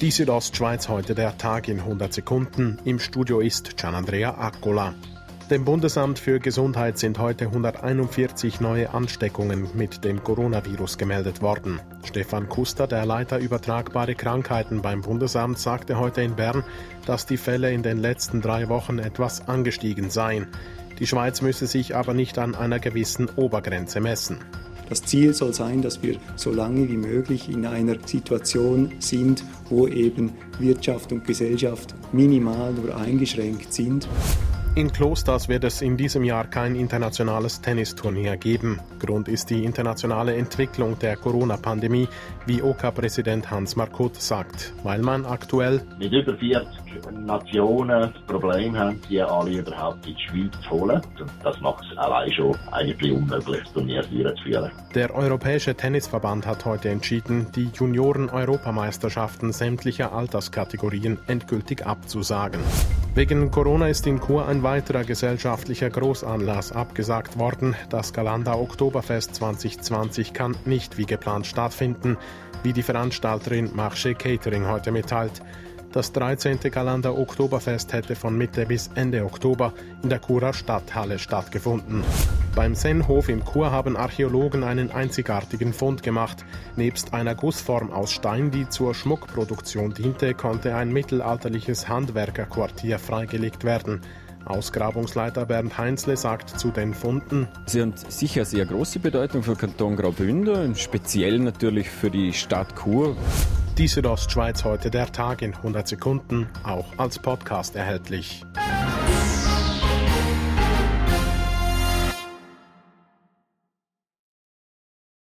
Die Südostschweiz heute der Tag in 100 Sekunden. Im Studio ist Gianandrea Accola. Dem Bundesamt für Gesundheit sind heute 141 neue Ansteckungen mit dem Coronavirus gemeldet worden. Stefan Kuster, der Leiter übertragbare Krankheiten beim Bundesamt, sagte heute in Bern, dass die Fälle in den letzten drei Wochen etwas angestiegen seien. Die Schweiz müsse sich aber nicht an einer gewissen Obergrenze messen. Das Ziel soll sein, dass wir so lange wie möglich in einer Situation sind, wo eben Wirtschaft und Gesellschaft minimal nur eingeschränkt sind. In Klosters wird es in diesem Jahr kein internationales Tennisturnier geben. Grund ist die internationale Entwicklung der Corona-Pandemie, wie OK-Präsident Hans Markot sagt, weil man aktuell mit über 40 Nationen das Problem haben, die alle überhaupt in die Schweiz zu holen. Und das macht es allein schon eigentlich unmöglich, Turnier durchzuführen. Der Europäische Tennisverband hat heute entschieden, die Junioren-Europameisterschaften sämtlicher Alterskategorien endgültig abzusagen. Wegen Corona ist in Chur ein weiterer gesellschaftlicher Großanlass abgesagt worden. Das Galanda Oktoberfest 2020 kann nicht wie geplant stattfinden, wie die Veranstalterin Marche Catering heute mitteilt. Das 13. Galanda Oktoberfest hätte von Mitte bis Ende Oktober in der Churer Stadthalle stattgefunden. Beim Sennhof in Chur haben Archäologen einen einzigartigen Fund gemacht. Nebst einer Gussform aus Stein, die zur Schmuckproduktion diente, konnte ein mittelalterliches Handwerkerquartier freigelegt werden. Ausgrabungsleiter Bernd Heinzle sagt zu den Funden. Sie haben sicher sehr große Bedeutung für Kanton Graubünden, speziell natürlich für die Stadt Chur. Die Südostschweiz heute der Tag in 100 Sekunden, auch als Podcast erhältlich.